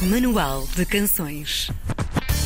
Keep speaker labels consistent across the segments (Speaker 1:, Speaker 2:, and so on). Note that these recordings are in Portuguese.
Speaker 1: Manual de Canções.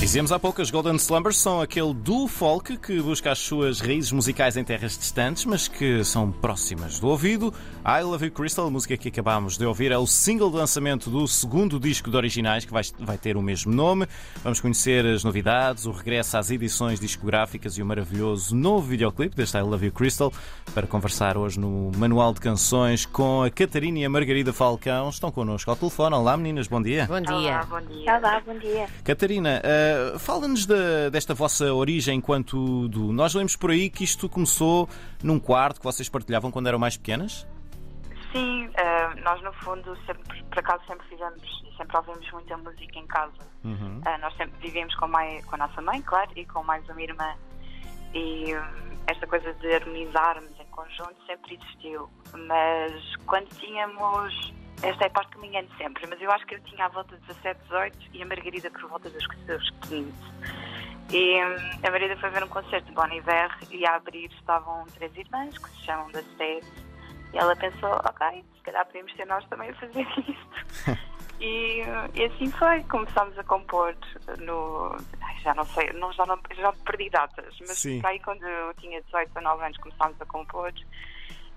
Speaker 2: Dizíamos há pouco, as Golden Slumbers são aquele duo folk que busca as suas raízes musicais em terras distantes, mas que são próximas do ouvido. I Love You Crystal, a música que acabámos de ouvir, é o single de lançamento do segundo disco de originais, que vai, vai ter o mesmo nome. Vamos conhecer as novidades, o regresso às edições discográficas e o maravilhoso novo videoclipe deste I Love You Crystal, para conversar hoje no Manual de Canções com a Catarina e a Margarida Falcão. Estão connosco ao telefone. Olá, meninas, bom dia.
Speaker 3: Bom dia.
Speaker 4: Olá, bom dia. Olá, bom dia.
Speaker 2: Catarina, uh, fala-nos de, desta vossa origem enquanto do. Nós lemos por aí que isto começou num quarto que vocês partilhavam quando eram mais pequenas?
Speaker 4: Sim, uh, nós no fundo, sempre, por acaso, sempre fizemos e sempre ouvimos muita música em casa.
Speaker 2: Uhum.
Speaker 4: Uh, nós sempre vivemos com, mai, com a nossa mãe, claro, e com mais uma irmã. E um, esta coisa de harmonizarmos em conjunto sempre existiu. Mas quando tínhamos. Esta é a parte que me engano sempre, mas eu acho que eu tinha à volta de 17, 18 e a Margarida por volta dos seus 15. E hum, a Margarida foi ver um concerto de Bon Iver e a abrir estavam três irmãs que se chamam The States e ela pensou, ok, se calhar podemos ser nós também a fazer isto. e, e assim foi, começámos a compor no. ai, Já não sei, não, já, não, já perdi datas, mas
Speaker 2: Sim.
Speaker 4: aí quando eu tinha 18, 19 anos começámos a compor.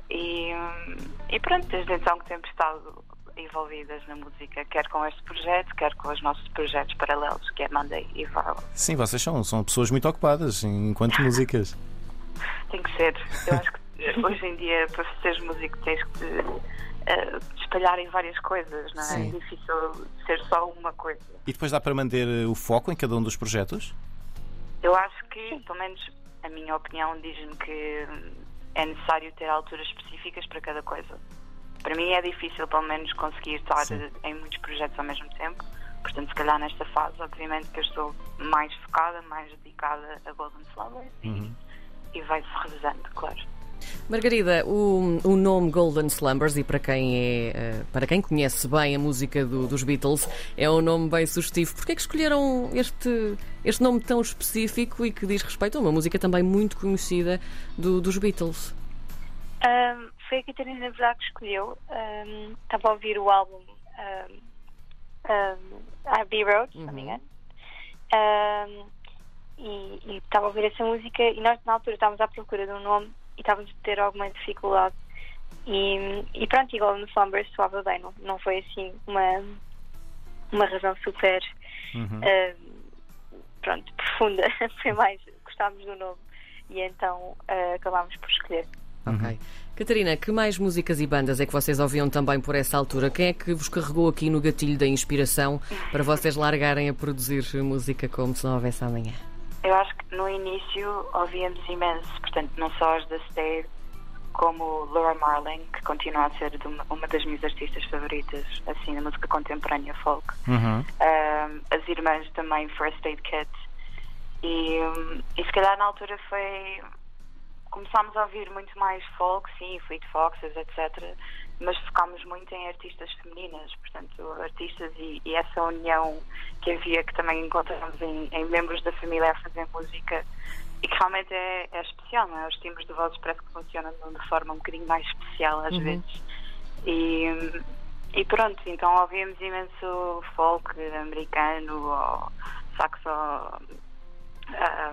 Speaker 4: E, hum, e pronto, desde então que temos estado envolvidas na música, quer com este projeto, quer com os nossos projetos paralelos, que é Monday e Val.
Speaker 2: Sim, vocês são, são pessoas muito ocupadas enquanto músicas.
Speaker 4: Tem que ser. Eu acho que hoje em dia, para seres músico, tens que te, te espalhar em várias coisas, não é?
Speaker 2: Sim.
Speaker 4: É difícil ser só uma coisa.
Speaker 2: E depois dá para manter eh, o foco em cada um dos projetos?
Speaker 4: Eu acho que, pelo menos a minha opinião, diz-me que é necessário ter alturas específicas para cada coisa. Para mim é difícil, pelo menos, conseguir estar
Speaker 2: Sim.
Speaker 4: em muitos projetos ao mesmo tempo. Portanto, se calhar nesta fase, obviamente, que eu estou mais focada, mais dedicada a Golden Slumbers
Speaker 2: Uhum.
Speaker 4: e, e vai-se revezando, claro.
Speaker 3: Margarida, o, o nome Golden Slumbers, e para quem, é, eh, para quem conhece bem a música do- dos Beatles, é um nome bem sugestivo. Porquê é que escolheram este, este nome tão específico e que diz respeito a uma música também muito conhecida do- dos Beatles?
Speaker 5: Ahm, foi a Catarina, na verdade, que escolheu. Ahm, Estava a ouvir o álbum um, Abbey Road, se não me
Speaker 3: Uhum.
Speaker 5: engano. Ahm, e e estava a ouvir essa música e nós, na altura, estávamos à procura de um nome e estávamos a ter alguma dificuldade. E, e pronto, igual no Slumbers soava bem, não, não foi assim uma, uma razão super
Speaker 2: Uhum.
Speaker 5: ahm, pronto, profunda. foi mais, gostávamos do nome e então ah, acabámos por escolher.
Speaker 3: Ok. Catarina, que mais músicas e bandas é que vocês ouviam também por essa altura? Quem é que vos carregou aqui no gatilho da inspiração para vocês largarem a produzir música como se não houvesse amanhã?
Speaker 4: Eu acho que no início ouvíamos imenso, portanto, não só as da Stay, como Laura Marling, que continua a ser de uma, uma das minhas artistas favoritas, assim, na música contemporânea folk.
Speaker 2: Uhum.
Speaker 4: Um, as irmãs também, First Aid Kit. E, um, e se calhar na altura foi. Começámos a ouvir muito mais folk, sim, Fleet Foxes, etc. Mas focámos muito em artistas femininas, portanto, artistas e, e essa união que havia, que também encontramos em, em membros da família a fazer música e que realmente é, é especial, não é? Os timbres de vozes parece que funcionam de forma um bocadinho mais especial às
Speaker 3: Uhum.
Speaker 4: vezes. E, e pronto, então ouvíamos imenso folk americano ou saxo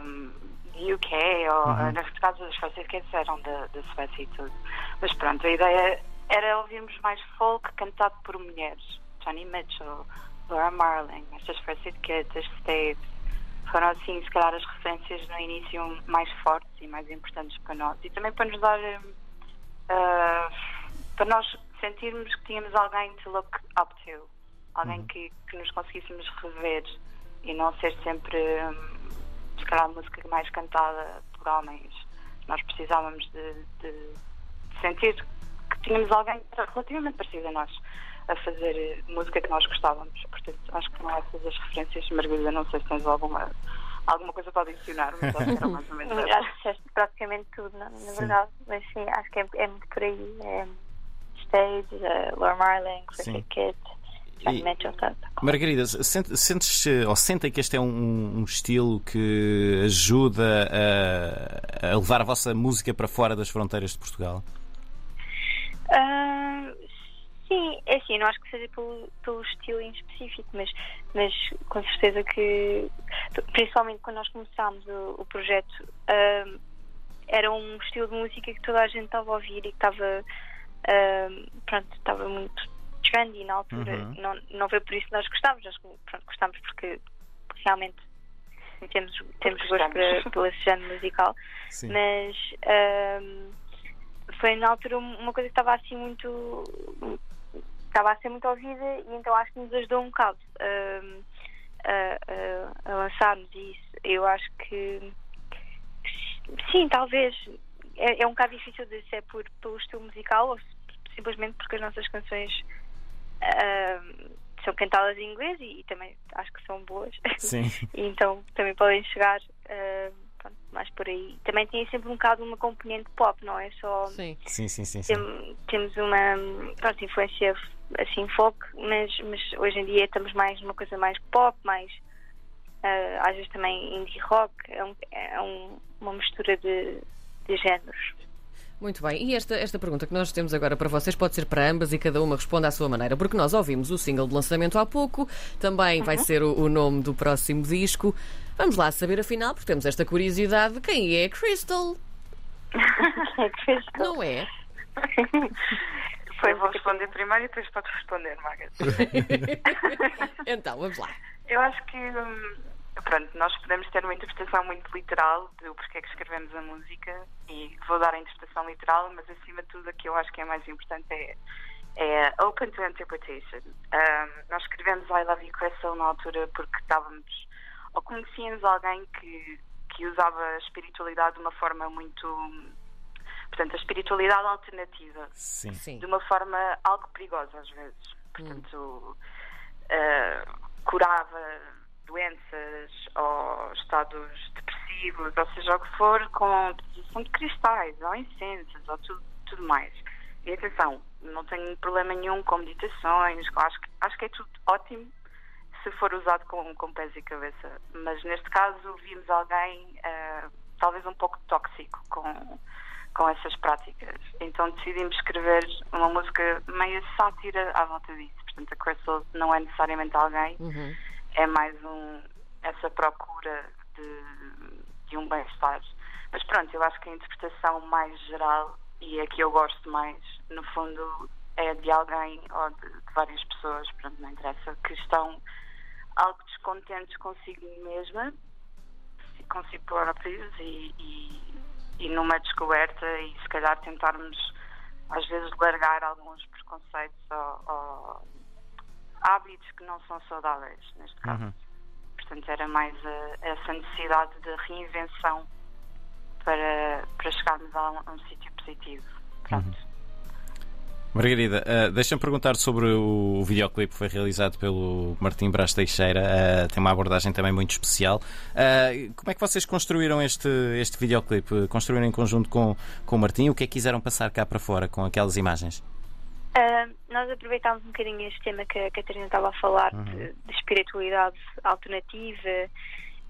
Speaker 4: um, UK ou
Speaker 2: Uhum.
Speaker 4: casos das First que eram da, da Suécia e tudo. Mas pronto, a ideia era ouvirmos mais folk cantado por mulheres. Johnny Mitchell, Laura Marling, estas Aid Kids, as States. Foram assim, se calhar, as referências no início mais fortes e mais importantes para nós. E também para nos dar. ah, para nós sentirmos que tínhamos alguém to look up to. Alguém que, que nos conseguíssemos rever e não ser sempre, hum, se calhar, a música mais cantada por homens. Nós precisávamos de, de sentir que tínhamos alguém relativamente parecido a nós a fazer música que nós gostávamos. Portanto, acho que não essas as referências. Margarida, não sei se tens alguma, alguma coisa para adicionar, mas acho que era mais ou menos essa.
Speaker 5: Já disseste praticamente tudo, na, na
Speaker 2: Sim.
Speaker 5: verdade. Mas sim, acho que é, é muito por aí. É, Stage, uh, Laura Marling. Cricket Kid,
Speaker 2: E-. Margarida, sente- sentes eh, ou sentem que este é um, um estilo que ajuda a, a levar a vossa música para fora das fronteiras de Portugal?
Speaker 5: Ah, sim, é assim, não acho que seja pelo, pelo estilo em específico, mas, mas com certeza que, principalmente quando nós começámos o, o projeto, um, era um estilo de música que toda a gente estava a ouvir e que estava, um, pronto, estava muito trendy na altura.
Speaker 2: Uhum.
Speaker 5: Não, não foi por isso que nós gostávamos, nós pronto, gostámos porque realmente temos, temos gosto para, pelo esse género musical
Speaker 2: Sim.
Speaker 5: mas ahm, foi na altura uma coisa que estava assim muito estava a ser muito ouvida e então acho que nos ajudou um bocado ahm, a, a, a lançarmos isso eu acho que sim, talvez é, é um bocado difícil de ser por, pelo estilo musical ou se- simplesmente porque as nossas canções são cantadas em inglês e, e também acho que são boas
Speaker 2: Sim.
Speaker 5: então também podem chegar ah, pronto, mais por aí. Também tem sempre um bocado uma componente pop, não é só.
Speaker 3: Sim.
Speaker 2: Sim, sim, sim. sim.
Speaker 5: Tem- temos uma pronto, influência assim folk, mas, mas hoje em dia estamos mais numa coisa mais pop, mais ah, às vezes também indie rock, é, um- é um- uma mistura de, de géneros.
Speaker 3: Muito bem, e esta, esta pergunta que nós temos agora para vocês pode ser para ambas e cada uma responde à sua maneira, porque nós ouvimos o single de lançamento há pouco, também vai ser o, o nome do próximo disco. Vamos lá saber afinal, porque temos esta curiosidade, quem é Crystal?
Speaker 5: É fez
Speaker 3: Não é?
Speaker 4: Foi, vou responder primeiro e depois podes responder, Margaret.
Speaker 3: Então, vamos lá.
Speaker 4: Eu acho que, hum, pronto, nós podemos ter uma interpretação muito literal do porquê é que escrevemos a música e vou dar a interpretação literal, mas acima de tudo o que eu acho que é mais importante é, é open to interpretation. Hum, nós escrevemos I Love You Crystal na altura porque estávamos, ou conhecíamos alguém que, que usava a espiritualidade de uma forma muito, portanto, a espiritualidade alternativa
Speaker 2: Sim.
Speaker 3: Sim.
Speaker 4: de uma forma algo perigosa às vezes. Portanto, eh, curava doenças ou estados depressivos, ou seja o que for, com utilização de cristais ou incensos ou tudo, tudo mais. E atenção, não tenho problema nenhum com meditações, com- acho, acho que é tudo ótimo se for usado com, com pés e cabeça. Mas neste caso vimos alguém eh, talvez um pouco tóxico com, com essas práticas. Então decidimos escrever uma música meio sátira à volta disso. Portanto, a Crystal não é necessariamente alguém,
Speaker 3: Uhum.
Speaker 4: É mais um, essa procura de, de um bem-estar. Mas pronto, eu acho que a interpretação mais geral e a que eu gosto mais, no fundo, é de alguém ou de, de várias pessoas, pronto, não interessa, que estão algo descontentes consigo mesma, consigo próprios e, e, e numa descoberta e se calhar tentarmos às vezes largar alguns preconceitos ou, ou hábitos que não são saudáveis, neste caso.
Speaker 2: Uhum.
Speaker 4: Portanto, era mais eh, essa necessidade de reinvenção para, para chegarmos a um, a um sítio positivo. Pronto.
Speaker 2: Margarida, eh, deixa-me perguntar sobre o, o videoclipe que foi realizado pelo Martim Brás Teixeira. eh, tem uma abordagem também muito especial. Eh, como é que vocês construíram este, este videoclipe? Construíram em conjunto com, com o Martim? O que é que quiseram passar cá para fora com aquelas imagens?
Speaker 5: Ah, nós aproveitámos um bocadinho este tema que a Catarina estava a falar de, de espiritualidade alternativa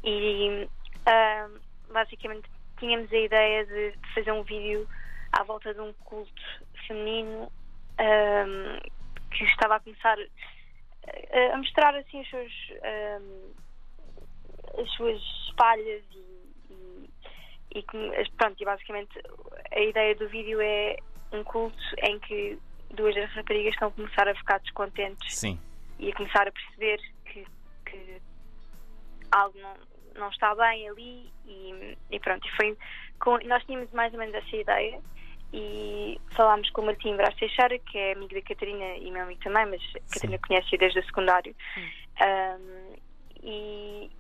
Speaker 5: e ah, basicamente tínhamos a ideia de, de fazer um vídeo à volta de um culto feminino ah, que estava a começar a, a mostrar assim as suas, as suas falhas e, e, e pronto, e basicamente a ideia do vídeo é um culto em que duas das raparigas estão a começar a ficar descontentes
Speaker 2: Sim.
Speaker 5: e a começar a perceber que, que algo não, não está bem ali e, e pronto, e foi com, nós tínhamos mais ou menos essa ideia e falámos com o Martim Brás Teixeira, que é amigo da Catarina e meu amigo também, mas a Catarina conhece desde o secundário. Um, e,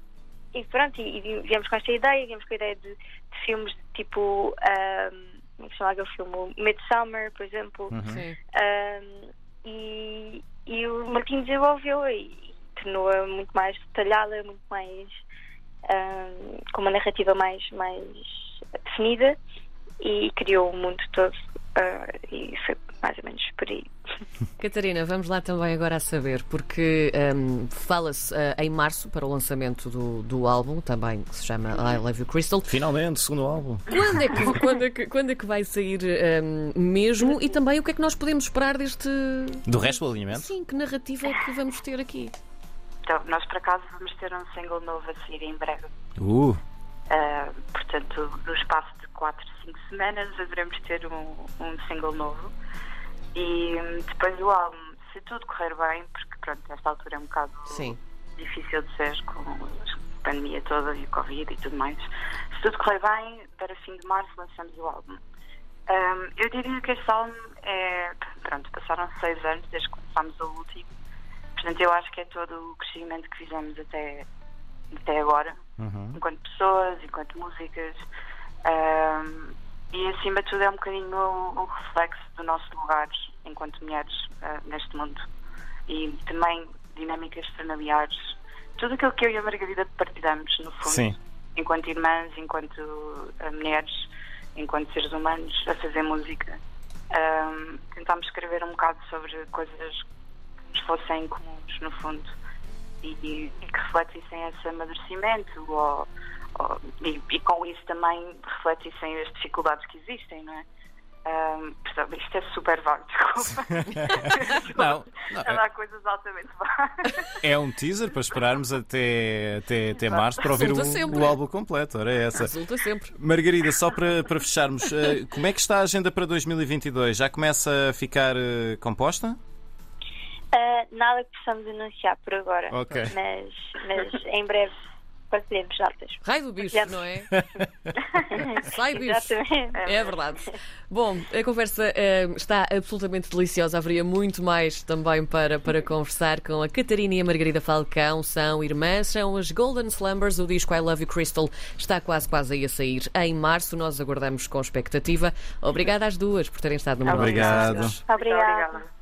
Speaker 5: e pronto, e, e viemos com esta ideia, viemos com a ideia de, de filmes de tipo um, como é que se chama aquele filme? O Midsummer, por exemplo.
Speaker 2: Uhum.
Speaker 3: Sim.
Speaker 5: Um, e, e o Martim desenvolveu e, e tornou-a muito mais detalhada, muito mais um, com uma narrativa mais, mais definida e criou o mundo todo ah, e foi mais ou menos por aí.
Speaker 3: Catarina, vamos lá também agora a saber, porque hum, fala-se ah, em março para o lançamento do, do álbum, também que se chama I Love You Crystal.
Speaker 2: Finalmente, segundo álbum.
Speaker 3: Quando é que, quando é que, quando é que vai sair hum, mesmo? E também o que é que nós podemos esperar deste.
Speaker 2: Do resto do alinhamento?
Speaker 3: Sim, que narrativa é que vamos ter aqui?
Speaker 4: Então, nós por acaso vamos ter um single novo a sair em breve.
Speaker 2: Uh,
Speaker 4: Uh, portanto, no espaço de 4, 5 semanas haveremos ter um, um single novo. E hum, depois o álbum, se tudo correr bem, porque pronto, esta altura é um bocado
Speaker 3: Sim.
Speaker 4: difícil de ser com a pandemia toda e o Covid e tudo mais. Se tudo correr bem, para fim de março lançamos o álbum. Hum, eu diria que este álbum é. Pronto, passaram seis anos desde que lançámos o último. Portanto, eu acho que é todo o crescimento que fizemos até, até agora,
Speaker 2: uhum.
Speaker 4: enquanto pessoas, enquanto músicas. Hum, e acima de tudo é um bocadinho um reflexo do nosso lugar enquanto mulheres ah, neste mundo. E também dinâmicas familiares. Tudo aquilo que eu e a Margarida partilhamos, no fundo
Speaker 2: Sim.
Speaker 4: enquanto irmãs, enquanto uh, mulheres, enquanto seres humanos, a fazer música. Ahm, tentámos escrever um bocado sobre coisas que nos fossem comuns, no fundo, e, e que refletissem esse amadurecimento, ou, ou- e, e com isso também refletissem as dificuldades que existem, não é? Ahm, portanto, isto é super vago, desculpa.
Speaker 2: Não, não,
Speaker 4: A dar coisas altamente vagas.
Speaker 2: É um teaser para esperarmos até, até, até março para ouvir o, o álbum completo. Ora, é essa.
Speaker 3: Resulta sempre.
Speaker 2: Margarida, só para, para fecharmos, eh, como é que está a agenda para 2022? Já começa a ficar eh, composta?
Speaker 5: Ah, nada que possamos anunciar por agora,
Speaker 2: Ok.
Speaker 5: mas, mas em breve partilhemos datas.
Speaker 3: Raio do bicho,
Speaker 5: Já-
Speaker 3: não é? Sai bicho.
Speaker 5: Exatamente.
Speaker 3: É verdade. Bom, a conversa eh, está absolutamente deliciosa. Haveria muito mais também para, para conversar com a Catarina e a Margarida Falcão. São irmãs, são as Golden Slumbers. O disco I Love You Crystal está quase, quase aí a sair em março. Nós aguardamos com expectativa. Obrigada às duas por terem estado no
Speaker 2: Obrigado.
Speaker 5: Obrigada.
Speaker 4: Obrigada.